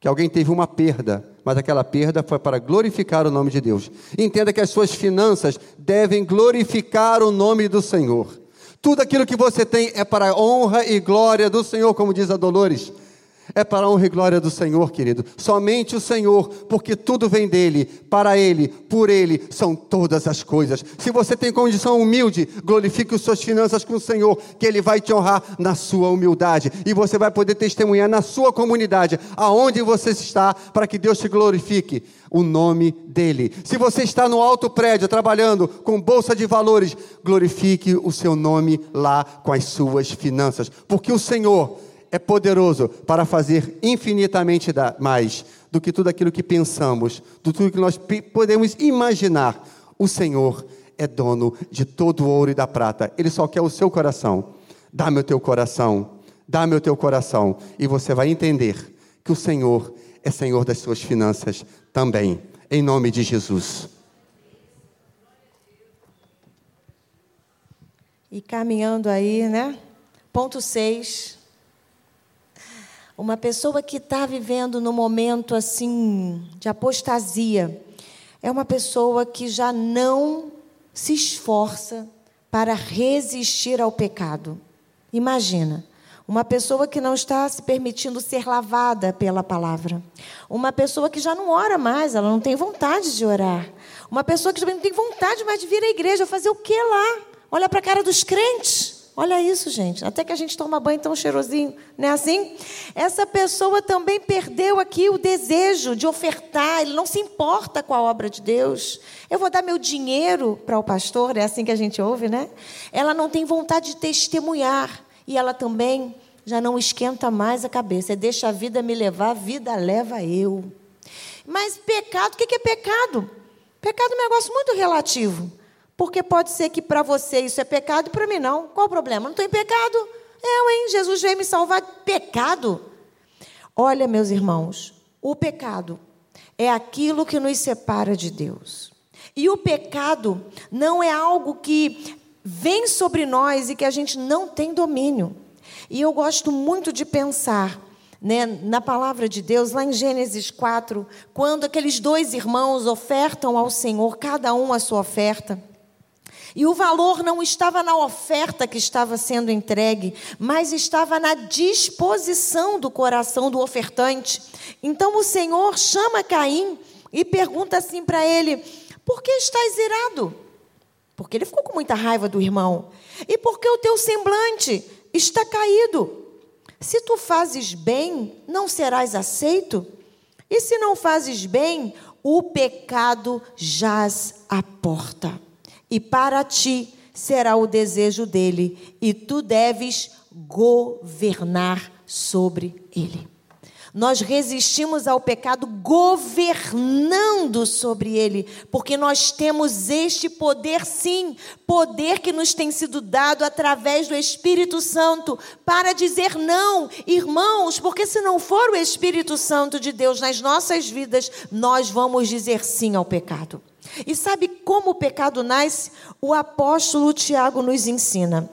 que alguém teve uma perda, mas aquela perda foi para glorificar o nome de Deus. Entenda que as suas finanças devem glorificar o nome do Senhor. Tudo aquilo que você tem é para a honra e glória do Senhor, como diz a Dolores. É para a honra e glória do Senhor, querido. Somente o Senhor, porque tudo vem dele, para ele, por ele, são todas as coisas. Se você tem condição humilde, glorifique as suas finanças com o Senhor, que ele vai te honrar na sua humildade. E você vai poder testemunhar na sua comunidade, aonde você está, para que Deus te glorifique o nome dele. Se você está no alto prédio trabalhando com bolsa de valores, glorifique o seu nome lá com as suas finanças, porque o Senhor é poderoso para fazer infinitamente mais do que tudo aquilo que pensamos, do tudo que nós podemos imaginar. O Senhor é dono de todo o ouro e da prata. Ele só quer o seu coração. Dá-me o teu coração. Dá-me o teu coração e você vai entender que o Senhor é Senhor das suas finanças também, em nome de Jesus. E caminhando aí, né? Ponto 6. Uma pessoa que está vivendo no momento assim de apostasia é uma pessoa que já não se esforça para resistir ao pecado. Imagina, uma pessoa que não está se permitindo ser lavada pela palavra. Uma pessoa que já não ora mais, ela não tem vontade de orar. Uma pessoa que também não tem vontade mais de vir à igreja, fazer o que lá? Olha para a cara dos crentes. Olha isso, gente. Até que a gente toma banho tão cheirosinho, não é assim? Essa pessoa também perdeu aqui o desejo de ofertar, ele não se importa com a obra de Deus. Eu vou dar meu dinheiro para o pastor, é assim que a gente ouve, né? Ela não tem vontade de testemunhar e ela também já não esquenta mais a cabeça. É deixa a vida me levar, a vida leva eu. Mas pecado, o que é pecado? Pecado é um negócio muito relativo. Porque pode ser que para você isso é pecado e para mim não. Qual o problema? Não tem pecado. Eu, hein? Jesus veio me salvar. Pecado? Olha, meus irmãos, o pecado é aquilo que nos separa de Deus. E o pecado não é algo que vem sobre nós e que a gente não tem domínio. E eu gosto muito de pensar né, na palavra de Deus, lá em Gênesis 4, quando aqueles dois irmãos ofertam ao Senhor, cada um a sua oferta. E o valor não estava na oferta que estava sendo entregue, mas estava na disposição do coração do ofertante. Então o Senhor chama Caim e pergunta assim para ele: Por que estás irado? Porque ele ficou com muita raiva do irmão. E porque o teu semblante está caído? Se tu fazes bem, não serás aceito? E se não fazes bem, o pecado jaz à porta e para ti será o desejo dele, e tu deves governar sobre ele. Nós resistimos ao pecado governando sobre ele, porque nós temos este poder, sim, poder que nos tem sido dado através do Espírito Santo, para dizer não, irmãos, porque se não for o Espírito Santo de Deus nas nossas vidas, nós vamos dizer sim ao pecado. E sabe como o pecado nasce? O apóstolo Tiago nos ensina.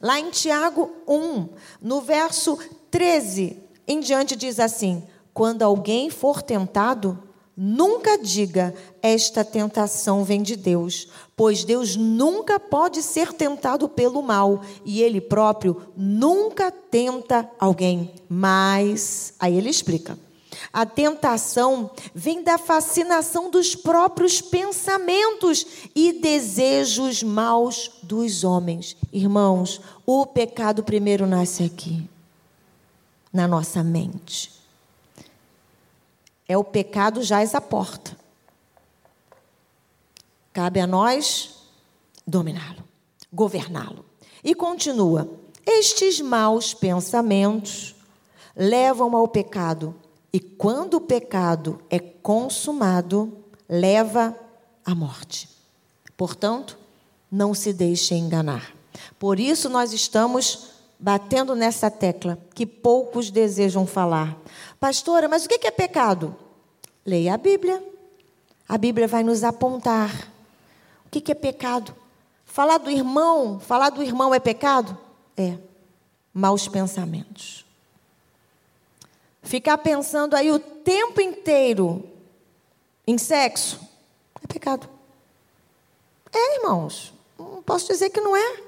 Lá em Tiago 1, no verso 13 em diante, diz assim: Quando alguém for tentado, nunca diga esta tentação vem de Deus, pois Deus nunca pode ser tentado pelo mal e ele próprio nunca tenta alguém. Mas, aí ele explica. A tentação vem da fascinação dos próprios pensamentos e desejos maus dos homens. Irmãos, o pecado primeiro nasce aqui, na nossa mente. É o pecado jaz à porta. Cabe a nós dominá-lo, governá-lo. E continua: estes maus pensamentos levam ao pecado e quando o pecado é consumado, leva à morte. Portanto, não se deixe enganar. Por isso nós estamos batendo nessa tecla que poucos desejam falar. Pastora, mas o que é pecado? Leia a Bíblia. A Bíblia vai nos apontar. O que é pecado? Falar do irmão, falar do irmão é pecado? É. Maus pensamentos. Ficar pensando aí o tempo inteiro em sexo é pecado. É, irmãos. Não posso dizer que não é.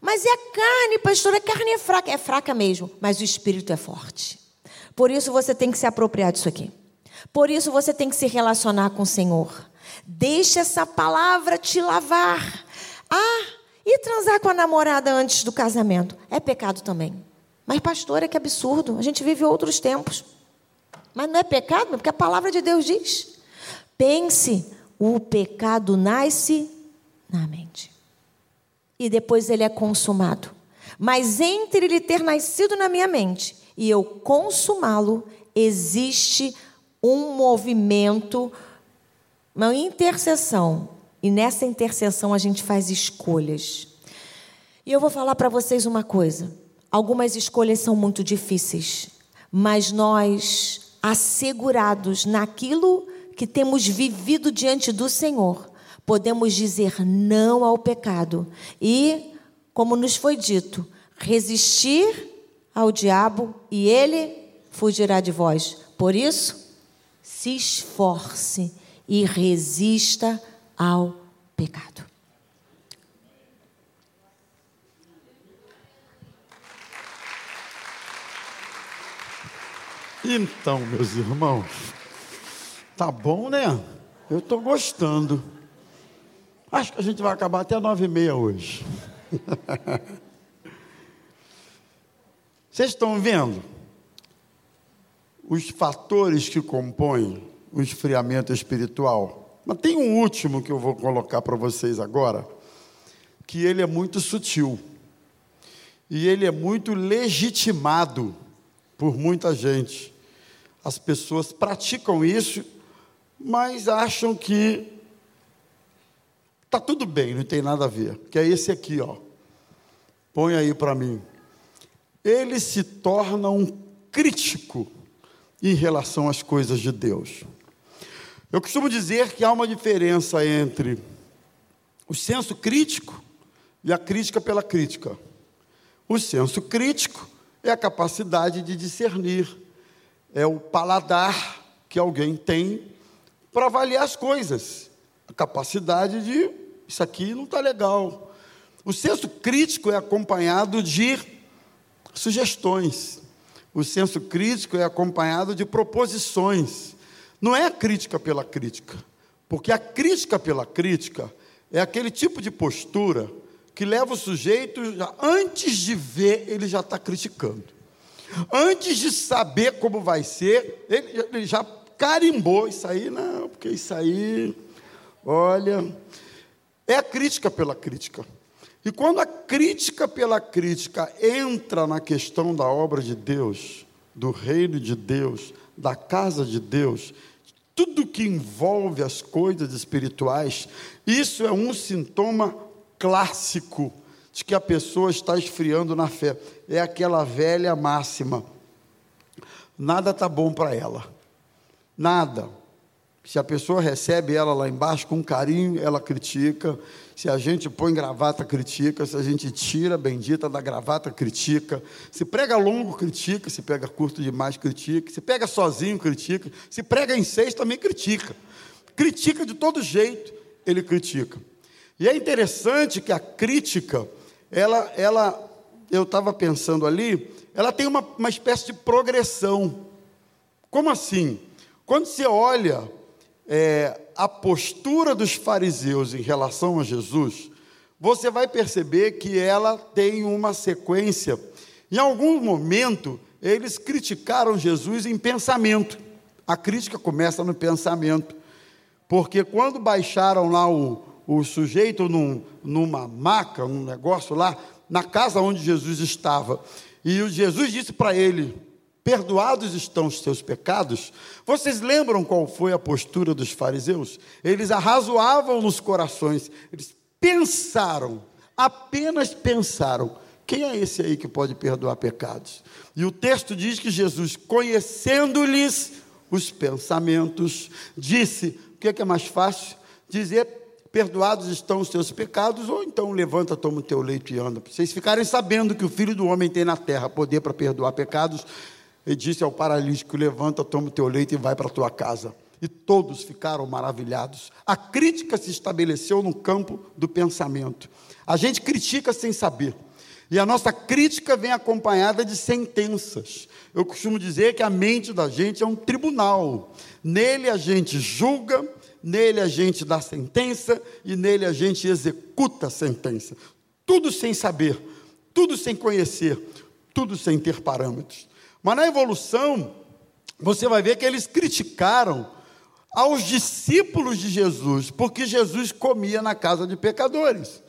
Mas é a carne, pastor. A carne é fraca. É fraca mesmo, mas o espírito é forte. Por isso você tem que se apropriar disso aqui. Por isso você tem que se relacionar com o Senhor. Deixe essa palavra te lavar. Ah, e transar com a namorada antes do casamento? É pecado também. Mas, pastor, é que absurdo. A gente vive outros tempos. Mas não é pecado, porque a palavra de Deus diz. Pense, o pecado nasce na mente. E depois ele é consumado. Mas entre ele ter nascido na minha mente e eu consumá-lo, existe um movimento, uma intercessão. E nessa intercessão a gente faz escolhas. E eu vou falar para vocês uma coisa. Algumas escolhas são muito difíceis, mas nós, assegurados naquilo que temos vivido diante do Senhor, podemos dizer não ao pecado e, como nos foi dito, resistir ao diabo e ele fugirá de vós. Por isso, se esforce e resista ao pecado. Então, meus irmãos, tá bom, né? Eu estou gostando. Acho que a gente vai acabar até nove e meia hoje. Vocês estão vendo os fatores que compõem o esfriamento espiritual? Mas tem um último que eu vou colocar para vocês agora, que ele é muito sutil e ele é muito legitimado por muita gente. As pessoas praticam isso, mas acham que está tudo bem, não tem nada a ver. Que é esse aqui, ó. Põe aí para mim. Ele se torna um crítico em relação às coisas de Deus. Eu costumo dizer que há uma diferença entre o senso crítico e a crítica pela crítica. O senso crítico é a capacidade de discernir, é o paladar que alguém tem para avaliar as coisas, a capacidade de isso aqui não está legal. O senso crítico é acompanhado de sugestões. O senso crítico é acompanhado de proposições. Não é a crítica pela crítica, porque a crítica pela crítica é aquele tipo de postura que leva o sujeito, antes de ver, ele já está criticando. Antes de saber como vai ser, ele, ele já carimbou isso aí, não, porque isso aí, olha, é a crítica pela crítica. E quando a crítica pela crítica entra na questão da obra de Deus, do reino de Deus, da casa de Deus, tudo que envolve as coisas espirituais, isso é um sintoma clássico de que a pessoa está esfriando na fé. É aquela velha máxima: nada está bom para ela, nada. Se a pessoa recebe ela lá embaixo com carinho, ela critica. Se a gente põe gravata, critica. Se a gente tira bendita da gravata, critica. Se prega longo, critica. Se pega curto demais, critica. Se pega sozinho, critica. Se prega em seis, também critica. Critica de todo jeito, ele critica. E é interessante que a crítica, ela, ela eu estava pensando ali, ela tem uma, uma espécie de progressão. Como assim? Quando você olha é, a postura dos fariseus em relação a Jesus, você vai perceber que ela tem uma sequência. Em algum momento, eles criticaram Jesus em pensamento. A crítica começa no pensamento. Porque quando baixaram lá o, o sujeito num, numa maca, num negócio lá, na casa onde Jesus estava. E Jesus disse para ele: Perdoados estão os teus pecados. Vocês lembram qual foi a postura dos fariseus? Eles arrazoavam nos corações, eles pensaram, apenas pensaram: quem é esse aí que pode perdoar pecados? E o texto diz que Jesus, conhecendo-lhes os pensamentos, disse: o que é, que é mais fácil? Dizer perdoados estão os teus pecados, ou então levanta, toma o teu leito e anda. Para vocês ficarem sabendo que o Filho do Homem tem na terra poder para perdoar pecados, ele disse ao paralítico: levanta, toma o teu leito e vai para a tua casa. E todos ficaram maravilhados. A crítica se estabeleceu no campo do pensamento. A gente critica sem saber. E a nossa crítica vem acompanhada de sentenças. Eu costumo dizer que a mente da gente é um tribunal. Nele a gente julga, nele a gente dá sentença e nele a gente executa a sentença. Tudo sem saber, tudo sem conhecer, tudo sem ter parâmetros. Mas na evolução, você vai ver que eles criticaram aos discípulos de Jesus, porque Jesus comia na casa de pecadores.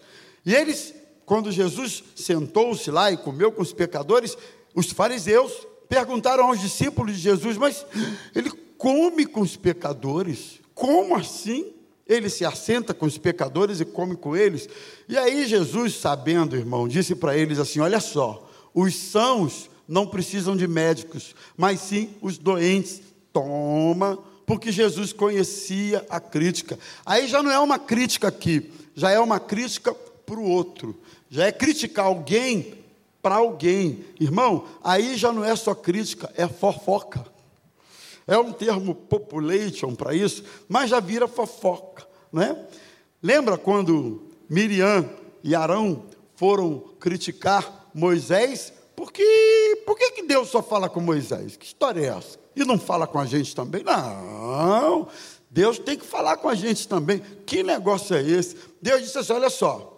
E eles, quando Jesus sentou-se lá e comeu com os pecadores, os fariseus perguntaram aos discípulos de Jesus: Mas ele come com os pecadores? Como assim? Ele se assenta com os pecadores e come com eles. E aí Jesus, sabendo, irmão, disse para eles assim: Olha só, os sãos não precisam de médicos, mas sim os doentes. Toma, porque Jesus conhecia a crítica. Aí já não é uma crítica aqui, já é uma crítica para o outro. Já é criticar alguém para alguém. Irmão, aí já não é só crítica, é fofoca. É um termo population para isso, mas já vira fofoca, né? Lembra quando Miriam e Arão foram criticar Moisés? Porque, por que, que Deus só fala com Moisés? Que história é essa? E não fala com a gente também? Não, Deus tem que falar com a gente também. Que negócio é esse? Deus disse assim: olha só,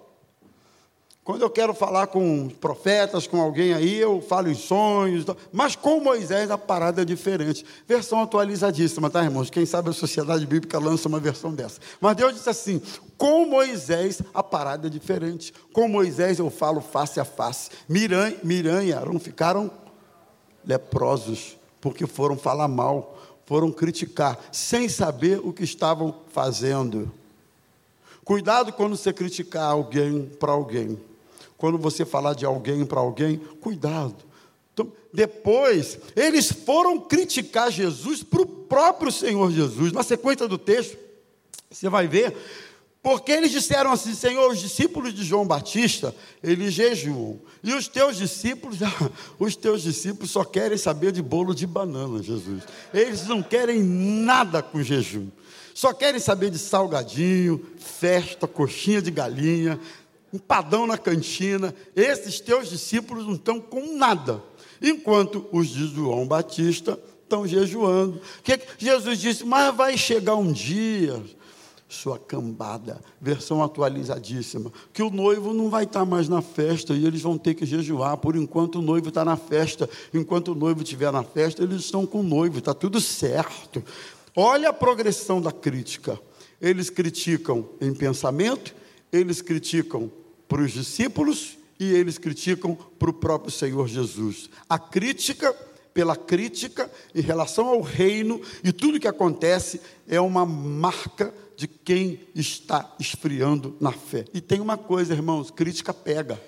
quando eu quero falar com profetas, com alguém aí, eu falo em sonhos. Mas com Moisés a parada é diferente. Versão atualizadíssima, tá, irmãos? Quem sabe a Sociedade Bíblica lança uma versão dessa. Mas Deus disse assim: com Moisés a parada é diferente. Com Moisés eu falo face a face. Miran, Miran e Arão ficaram leprosos, porque foram falar mal, foram criticar, sem saber o que estavam fazendo. Cuidado quando você criticar alguém para alguém quando você falar de alguém para alguém, cuidado. Então, depois, eles foram criticar Jesus para o próprio Senhor Jesus. Na sequência do texto, você vai ver Porque eles disseram assim: Senhor, os discípulos de João Batista, eles jejuam. E os teus discípulos, os teus discípulos só querem saber de bolo de banana, Jesus. Eles não querem nada com jejum. Só querem saber de salgadinho, festa, coxinha de galinha, empadão na cantina. Esses teus discípulos não estão com nada. Enquanto os de João Batista estão jejuando. Que Jesus disse: Mas vai chegar um dia, sua cambada, versão atualizadíssima, que o noivo não vai estar mais na festa e eles vão ter que jejuar. Por enquanto o noivo está na festa, enquanto o noivo estiver na festa, eles estão com o noivo, está tudo certo. Olha a progressão da crítica. Eles criticam em pensamento, eles criticam para os discípulos e eles criticam para o próprio Senhor Jesus. A crítica pela crítica em relação ao reino e tudo que acontece é uma marca de quem está esfriando na fé. E tem uma coisa, irmãos: crítica pega.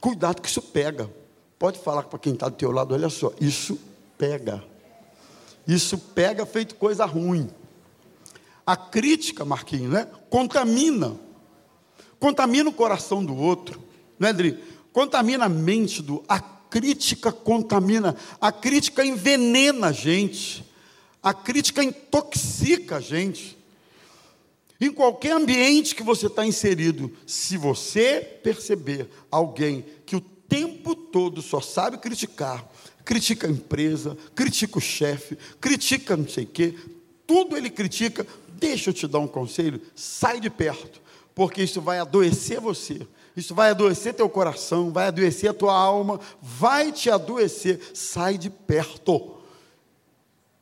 Cuidado que isso pega. Pode falar para quem está do teu lado, olha só, isso pega. Isso pega feito coisa ruim. A crítica, Marquinhos, né? Contamina. Contamina o coração do outro. Não é, Adri? Contamina a mente do. A crítica contamina. A crítica envenena a gente. A crítica intoxica a gente. Em qualquer ambiente que você está inserido, se você perceber alguém que o tempo todo só sabe criticar, critica a empresa, critica o chefe, critica não sei o quê, tudo ele critica, deixa eu te dar um conselho, sai de perto, porque isso vai adoecer você, isso vai adoecer teu coração, vai adoecer a tua alma, vai te adoecer, sai de perto.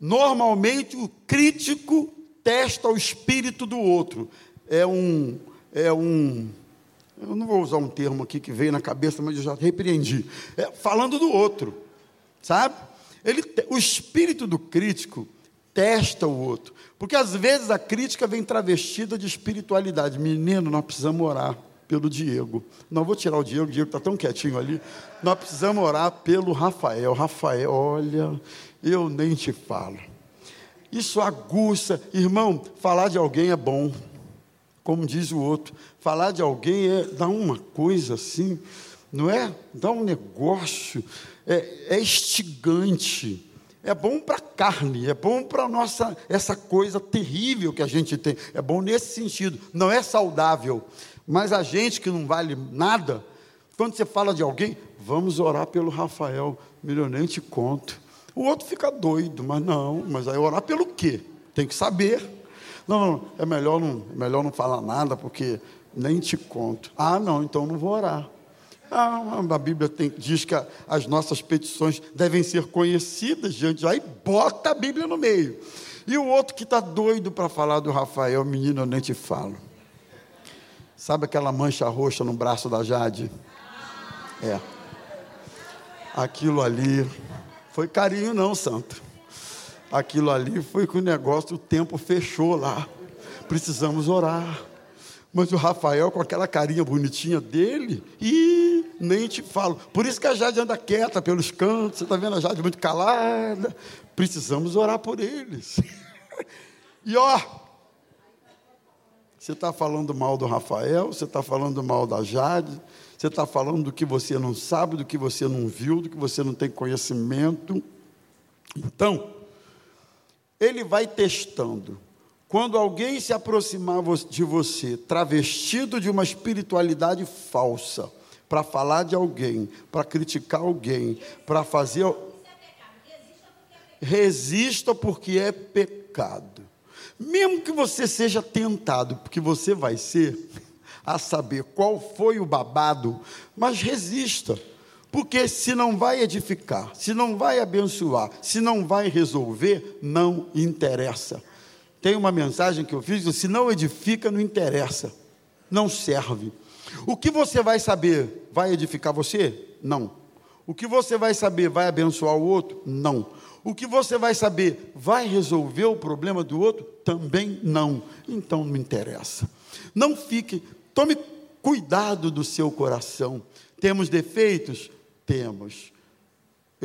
Normalmente o crítico testa o espírito do outro. É um, é um, eu não vou usar um termo aqui que veio na cabeça, mas eu já repreendi. É, falando do outro, sabe? Ele, o espírito do crítico testa o outro, porque às vezes a crítica vem travestida de espiritualidade. Menino, nós precisamos orar pelo Diego. Não vou tirar o Diego, o Diego está tão quietinho ali. Nós precisamos orar pelo Rafael. Rafael, olha, eu nem te falo. Isso aguça. Irmão, falar de alguém é bom. Como diz o outro, falar de alguém é dá uma coisa assim, não é? Dá um negócio, é, é estigante. É bom para a carne, é bom para nossa essa coisa terrível que a gente tem. É bom nesse sentido. Não é saudável, mas a gente que não vale nada, quando você fala de alguém, vamos orar pelo Rafael, melhor nem te conto. O outro fica doido, mas não, mas aí orar pelo quê? Tem que saber. Não, não, é melhor não, é melhor não falar nada, porque nem te conto. Ah, não, então não vou orar. Ah, a Bíblia tem, diz que as nossas petições devem ser conhecidas diante de aí bota a Bíblia no meio. E o outro que está doido para falar do Rafael, menino, eu nem te falo. Sabe aquela mancha roxa no braço da Jade? É. Aquilo ali foi carinho, não, santo. Aquilo ali foi que o negócio, o tempo fechou lá. Precisamos orar. Mas o Rafael, com aquela carinha bonitinha dele, e nem te falo. Por isso que a Jade anda quieta pelos cantos, você está vendo a Jade muito calada. Precisamos orar por eles. e ó, você está falando mal do Rafael, você está falando mal da Jade, você está falando do que você não sabe, do que você não viu, do que você não tem conhecimento. Então, ele vai testando. Quando alguém se aproximar de você, travestido de uma espiritualidade falsa, para falar de alguém, para criticar alguém, para fazer. Resista porque é pecado. Mesmo que você seja tentado, porque você vai ser, a saber qual foi o babado, mas resista. Porque se não vai edificar, se não vai abençoar, se não vai resolver, não interessa. Tem uma mensagem que eu fiz: se não edifica, não interessa, não serve. O que você vai saber vai edificar você? Não. O que você vai saber vai abençoar o outro? Não. O que você vai saber vai resolver o problema do outro? Também não. Então não interessa. Não fique Tome cuidado do seu coração. Temos defeitos? Temos.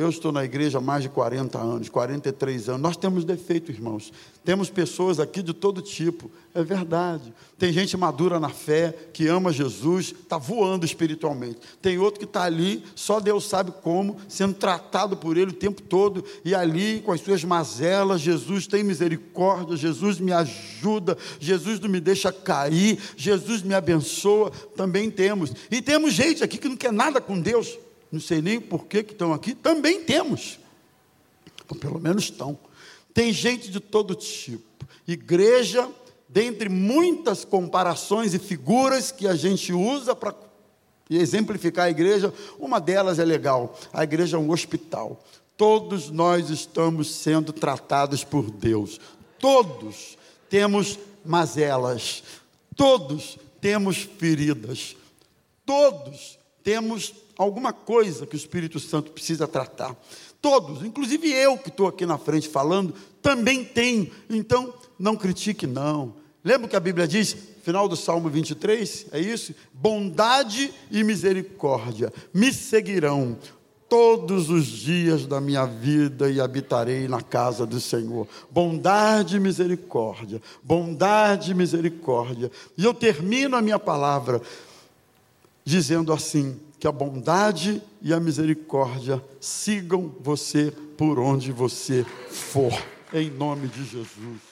Eu estou na igreja há mais de 40 anos, 43 anos. Nós temos defeito, irmãos. Temos pessoas aqui de todo tipo. É verdade. Tem gente madura na fé, que ama Jesus, está voando espiritualmente. Tem outro que está ali, só Deus sabe como, sendo tratado por Ele o tempo todo. E ali, com as suas mazelas, Jesus tem misericórdia, Jesus me ajuda, Jesus não me deixa cair, Jesus me abençoa. Também temos. E temos gente aqui que não quer nada com Deus não sei nem por que estão aqui, também temos. Ou pelo menos estão. Tem gente de todo tipo. Igreja, dentre muitas comparações e figuras que a gente usa para exemplificar a igreja, uma delas é legal. A igreja é um hospital. Todos nós estamos sendo tratados por Deus. Todos temos mazelas. Todos temos feridas. Todos temos alguma coisa que o Espírito Santo precisa tratar. Todos, inclusive eu que estou aqui na frente falando, também tenho. Então, não critique, não. Lembra que a Bíblia diz, final do Salmo 23, é isso? Bondade e misericórdia me seguirão todos os dias da minha vida e habitarei na casa do Senhor. Bondade e misericórdia, bondade e misericórdia. E eu termino a minha palavra dizendo assim: que a bondade e a misericórdia sigam você por onde você for, em nome de Jesus.